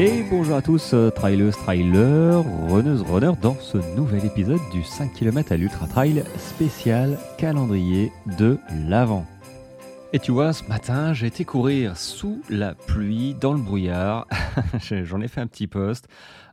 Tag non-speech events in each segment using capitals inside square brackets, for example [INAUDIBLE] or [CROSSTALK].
Et bonjour à tous, euh, trailers, trailers, runneuses, runners, dans ce nouvel épisode du 5 km à l'Ultra Trail spécial calendrier de l'Avent. Et tu vois, ce matin, j'ai été courir sous la pluie, dans le brouillard. [LAUGHS] J'en ai fait un petit post.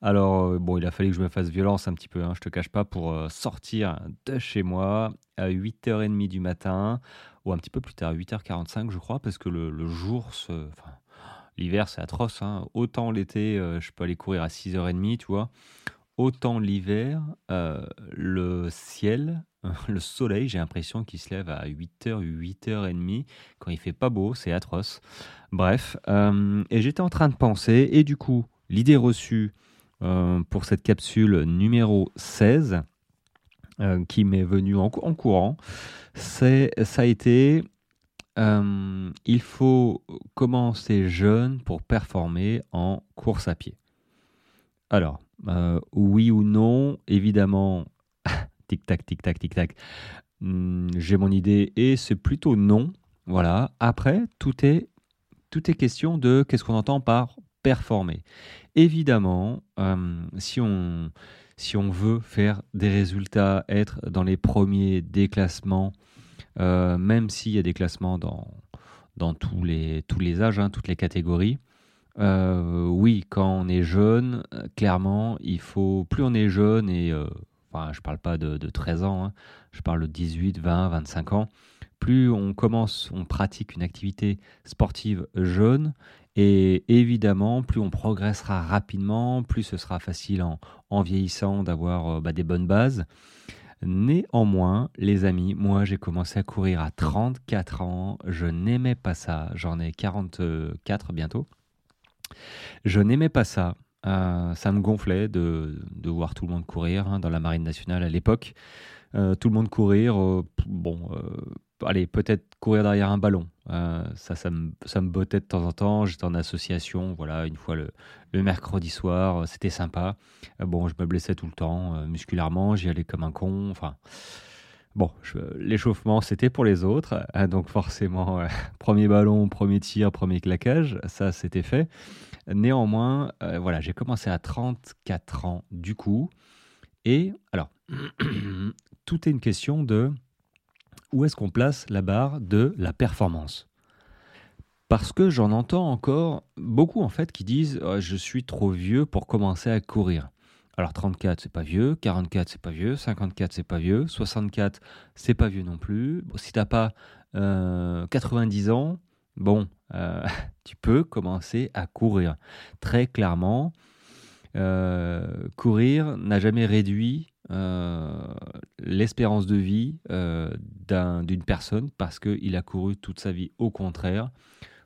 Alors, euh, bon, il a fallu que je me fasse violence un petit peu, hein, je te cache pas, pour euh, sortir de chez moi à 8h30 du matin, ou un petit peu plus tard, 8h45, je crois, parce que le, jour se. L'hiver, c'est atroce. Hein. Autant l'été, euh, je peux aller courir à 6h30, tu vois. Autant l'hiver, le ciel, [LAUGHS] le soleil, j'ai l'impression qu'il se lève à 8h, 8h30. Quand il fait pas beau, c'est atroce. Bref, et j'étais en train de penser, et du coup, l'idée reçue euh, pour cette capsule numéro 16 euh, qui m'est venue en, courant, c'est, ça a été euh, il faut commencer jeune pour performer en course à pied. Alors, oui ou non, évidemment, [LAUGHS] tic-tac, tic-tac, tic-tac, hmm, j'ai mon idée et c'est plutôt non. Voilà. Après, tout est, tout est question de qu'est-ce qu'on entend par performer. Évidemment, euh, si, on, si on veut faire des résultats, être dans les premiers déclassements, euh, même s'il y a des classements dans, dans tous, les, tous les âges, hein, toutes les catégories, euh, oui, quand on est jeune, clairement, il faut, plus on est jeune, et enfin, je ne parle pas de, 13 ans, hein, je parle de 18, 20, 25 ans, plus on commence, on pratique une activité sportive jeune, et évidemment, plus on progressera rapidement, plus ce sera facile en, vieillissant d'avoir euh, bah, des bonnes bases. Néanmoins, les amis, moi j'ai commencé à courir à 34 ans, je n'aimais pas ça, j'en ai 44 bientôt. Je n'aimais pas ça, euh, ça me gonflait de, voir tout le monde courir hein, dans la marine nationale à l'époque. Euh, tout le monde courir, bon, allez, peut-être courir derrière un ballon. Euh, ça, ça me, ça me bottait de temps en temps. J'étais en association, voilà, une fois le, le mercredi soir, euh, c'était sympa. Euh, bon, je me blessais tout le temps, musculairement, j'y allais comme un con. Enfin, bon, l'échauffement, c'était pour les autres. donc, forcément, [LAUGHS] premier ballon, premier tir, premier claquage, ça, c'était fait. Néanmoins, voilà, j'ai commencé à 34 ans du coup. Et alors, [CLEARS THROAT] tout est une question de où est-ce qu'on place la barre de la performance? Parce que j'en entends encore beaucoup en fait qui disent oh, je suis trop vieux pour commencer à courir. Alors 34 c'est pas vieux, 44 c'est pas vieux, 54 c'est pas vieux, 64 c'est pas vieux non plus. Bon, si t'as pas 90 euh, ans, bon, euh, [LAUGHS] tu peux commencer à courir. Très clairement, euh, courir n'a jamais réduit l'espérance de vie euh, d'une personne parce qu'il a couru toute sa vie. Au contraire,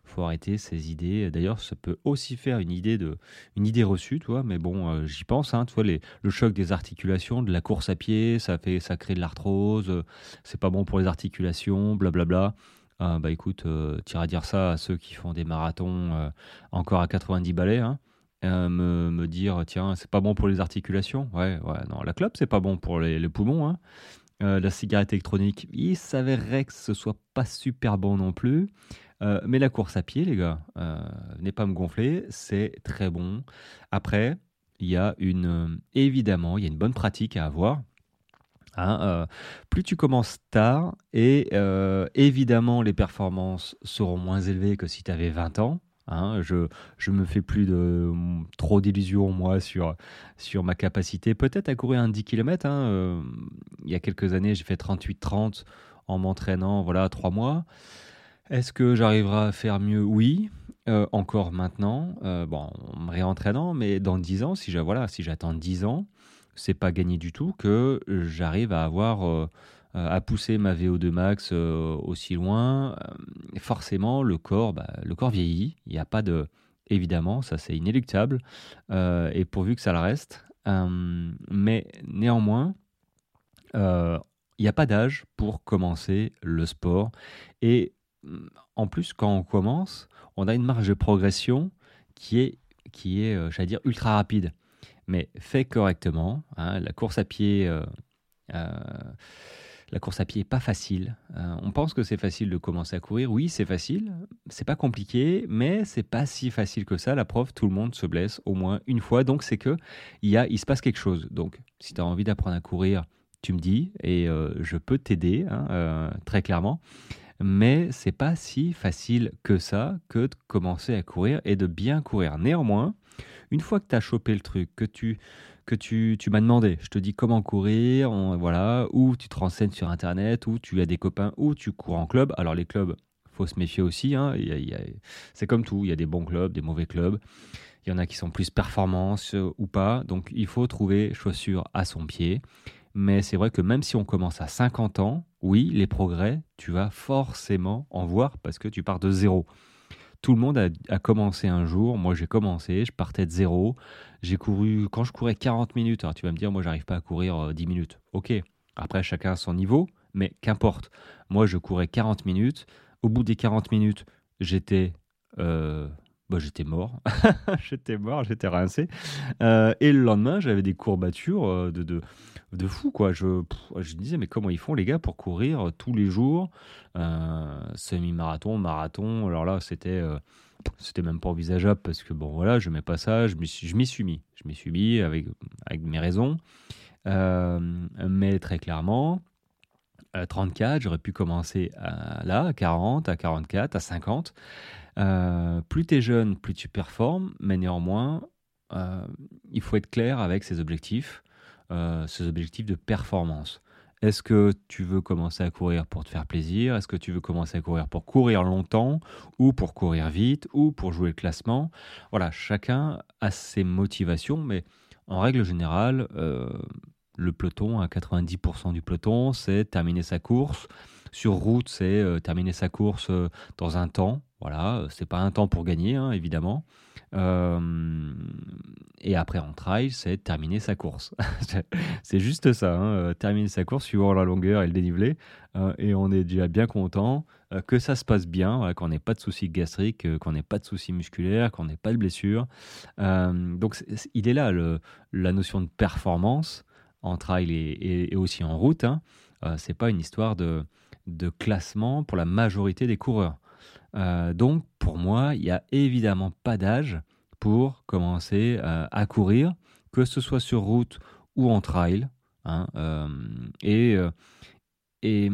faut arrêter ces idées. D'ailleurs, ça peut aussi faire une idée de, une idée reçue, toi. Mais bon, euh, j'y pense. Hein, toi, les, le choc des articulations, de la course à pied, ça fait, ça crée de l'arthrose. c'est pas bon pour les articulations, blablabla. Bla, bah écoute, tu iras dire ça à ceux qui font des marathons encore à 90 balais. Hein. Euh, me, me, dire tiens c'est pas bon pour les articulations. Ouais ouais non la clope c'est pas bon pour les, poumons hein. euh, la cigarette électronique il s'avérerait que ce soit pas super bon non plus. Euh, mais la course à pied les gars n'est pas me gonfler c'est très bon. Après il y a une évidemment il y a une bonne pratique à avoir hein, plus tu commences tard et évidemment les performances seront moins élevées que si tu avais 20 ans Hein, je me fais plus de trop d'illusions moi sur sur ma capacité peut-être à courir un 10 km. Hein, euh, il y a quelques années, j'ai fait 38-30 en m'entraînant voilà trois mois. Est-ce que j'arriverai à faire mieux? Oui. Euh, encore maintenant, euh, bon, en me réentraînant, mais dans 10 ans, si voilà, si j'attends 10 ans, c'est pas gagné du tout que j'arrive à avoir à pousser ma VO2 max euh, aussi loin, euh, forcément le corps, bah, le corps vieillit. Il n'y a pas de, évidemment, ça c'est inéluctable, et pourvu que ça le reste. mais néanmoins, il n'y a pas d'âge pour commencer le sport. Et mm, en plus, quand on commence, on a une marge de progression qui est, qui est j'allais dire, ultra rapide. Mais fait correctement, hein, la course à pied, la course à pied n'est pas facile. Euh, on pense que c'est facile de commencer à courir. Oui, c'est facile, c'est pas compliqué, mais c'est pas si facile que ça. La preuve, tout le monde se blesse au moins une fois. Donc, c'est que il, y a, il se passe quelque chose. Donc, si tu as envie d'apprendre à courir, tu me dis et euh, je peux t'aider hein, euh, très clairement. Mais c'est pas si facile que ça que de commencer à courir et de bien courir. Néanmoins, une fois que tu as chopé le truc, que tu que tu, m'as demandé, je te dis comment courir, voilà, ou tu te renseignes sur internet, ou tu as des copains, ou tu cours en club. Alors les clubs, faut se méfier aussi. Hein. c'est comme tout, il y a des bons clubs, des mauvais clubs. Il y en a qui sont plus performance euh, ou pas. Donc il faut trouver chaussures à son pied. Mais c'est vrai que même si on commence à 50 ans, oui, les progrès, tu vas forcément en voir parce que tu pars de zéro. Tout le monde a, commencé un jour. Moi, j'ai commencé, je partais de zéro. J'ai couru, quand je courais 40 minutes, alors tu vas me dire, moi, j'arrive pas à courir 10 euh, minutes. Ok, après, chacun a son niveau, mais qu'importe. Moi, je courais 40 minutes. Au bout des 40 minutes, j'étais euh, bah, j'étais mort. [LAUGHS] j'étais mort, j'étais rincé. Euh, et le lendemain, j'avais des courbatures euh, de, de, de fou. Quoi. Je, je disais, mais comment ils font les gars pour courir tous les jours Semi-marathon, marathon? Alors là, c'était c'était même pas envisageable parce que bon, voilà, je mets pas ça. Je m'y suis mis. Je m'y suis mis avec, avec mes raisons. mais très clairement, 34, j'aurais pu commencer à, là, à 40, à 44, à 50. Euh, plus tu es jeune, plus tu performes, mais néanmoins, euh, il faut être clair avec ses objectifs, euh, ses objectifs de performance. Est-ce que tu veux commencer à courir pour te faire plaisir? Est-ce que tu veux commencer à courir pour courir longtemps ou pour courir vite ou pour jouer le classement? Voilà, chacun a ses motivations, mais en règle générale, le peloton, à 90% du peloton, c'est terminer sa course. Sur route, c'est euh, terminer sa course euh, dans un temps. Voilà, euh, c'est pas un temps pour gagner, hein, évidemment. et après en trail, c'est terminer sa course. [LAUGHS] c'est juste ça, hein, terminer sa course suivant la longueur et le dénivelé. et on est déjà bien content que ça se passe bien, qu'on n'ait pas de soucis gastriques, qu'on n'ait pas de soucis musculaires, qu'on n'ait pas de blessures. donc il est là la notion de performance en trail et, aussi en route. Hein, euh, c'est pas une histoire de, de, classement pour la majorité des coureurs. Euh, donc pour moi, il n'y a évidemment pas d'âge pour commencer euh, à courir, que ce soit sur route ou en trail. Hein, et, et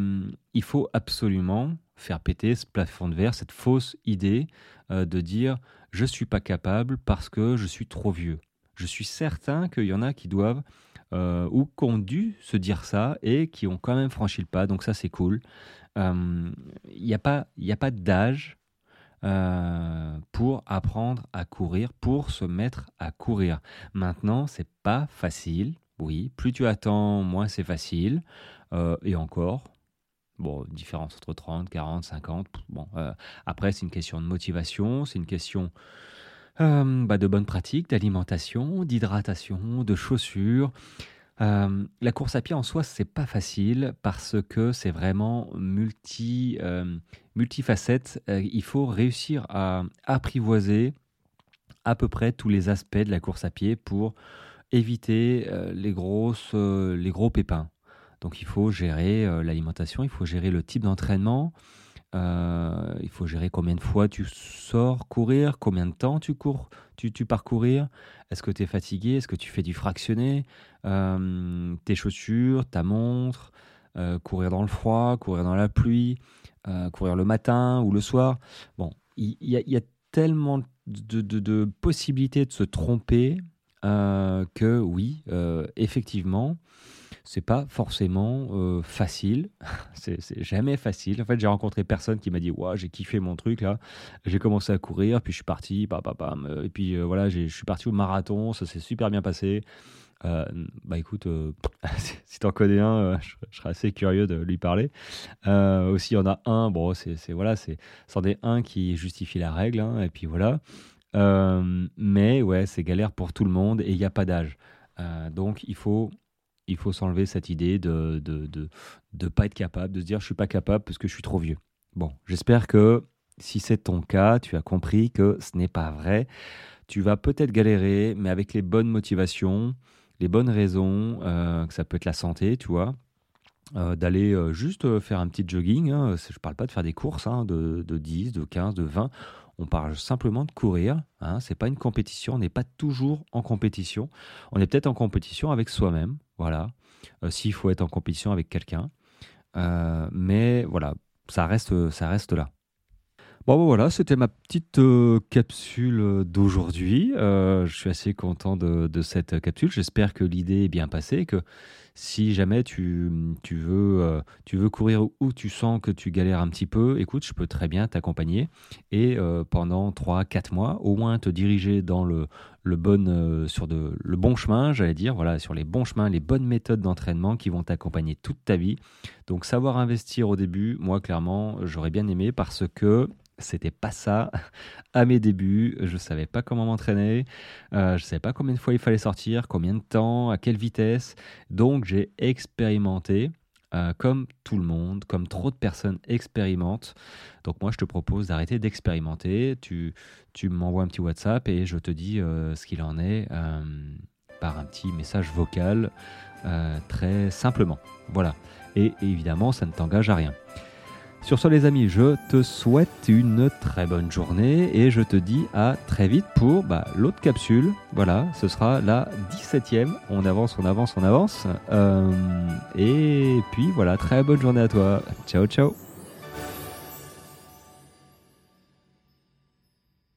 il faut absolument faire péter ce plafond de verre, cette fausse idée de dire je suis pas capable parce que je suis trop vieux. Je suis certain qu'il y en a qui doivent euh, ou qui ont dû se dire ça et qui ont quand même franchi le pas. Donc ça, c'est cool. Il euh, n'y a pas, pas d'âge euh, pour apprendre à courir, pour se mettre à courir. Maintenant, c'est pas facile. Oui, plus tu attends, moins c'est facile. et encore, bon, différence entre 30, 40, 50. Bon, après, c'est une question de motivation, c'est une question euh, bah, de bonnes pratiques, d'alimentation, d'hydratation, de chaussures. Euh, la course à pied en soi, c'est pas facile parce que c'est vraiment multi, euh, multifacette. il faut réussir à apprivoiser à peu près tous les aspects de la course à pied pour éviter les, grosses, les gros pépins. Donc il faut gérer l'alimentation, il faut gérer le type d'entraînement, euh, il faut gérer combien de fois tu sors courir, combien de temps tu cours, tu, tu. Est-ce que tu es fatigué? Est-ce que tu fais du fractionné? Euh, Tes chaussures, ta montre, euh, courir dans le froid, courir dans la pluie, courir le matin ou le soir. Bon, il y, a tellement de, possibilités de se tromper que oui, effectivement, c'est pas forcément euh, facile. [LAUGHS] c'est jamais facile. En fait, j'ai rencontré personne qui m'a dit ouais, j'ai kiffé mon truc là. J'ai commencé à courir, puis je suis parti, et puis euh, voilà, je suis parti au marathon, ça s'est super bien passé. Euh, bah écoute, [LAUGHS] si t'en connais un, je, serais assez curieux de lui parler. aussi, il y en a un, bon, c'est voilà, c'est c'en est un qui justifie la règle, hein, et puis voilà. mais ouais, c'est galère pour tout le monde et il n'y a pas d'âge. donc il faut il faut s'enlever cette idée de de, de de, pas être capable, de se dire je suis pas capable parce que je suis trop vieux. Bon, j'espère que si c'est ton cas, tu as compris que ce n'est pas vrai. Tu vas peut-être galérer, mais avec les bonnes motivations, les bonnes raisons, euh, que ça peut être la santé, tu vois, d'aller juste faire un petit jogging. Hein. Je ne parle pas de faire des courses hein, de, de, 10, de 15, de 20. On parle simplement de courir. Hein. Ce n'est pas une compétition. On n'est pas toujours en compétition. On est peut-être en compétition avec soi-même. Voilà. S'il faut être en compétition avec quelqu'un. mais voilà, ça reste, ça reste là. Bon, ben voilà, c'était ma petite euh, capsule euh, d'aujourd'hui. Euh, je suis assez content de, cette capsule. J'espère que l'idée est bien passée, que si jamais tu, tu veux, tu veux courir ou tu sens que tu galères un petit peu, écoute, je peux très bien t'accompagner et pendant 3-4 mois, au moins te diriger dans le, le, bon, sur de, le bon chemin, j'allais dire, voilà, sur les bons chemins, les bonnes méthodes d'entraînement qui vont t'accompagner toute ta vie. Donc savoir investir au début, moi clairement, j'aurais bien aimé parce que c'était pas ça [LAUGHS] à mes débuts. Je savais pas comment m'entraîner. Euh, je savais pas combien de fois il fallait sortir, combien de temps, à quelle vitesse. Donc j'ai expérimenté. Euh, comme tout le monde, comme trop de personnes expérimentent. Donc moi, je te propose d'arrêter d'expérimenter. Tu, tu m'envoies un petit WhatsApp et je te dis euh, ce qu'il en est par un petit message vocal, très simplement. Voilà. Et évidemment, ça ne t'engage à rien. Sur ce les amis, je te souhaite une très bonne journée et je te dis à très vite pour bah, l'autre capsule. Voilà, ce sera la 17e. On avance, on avance, on avance. Euh, et puis voilà, très bonne journée à toi. Ciao, ciao.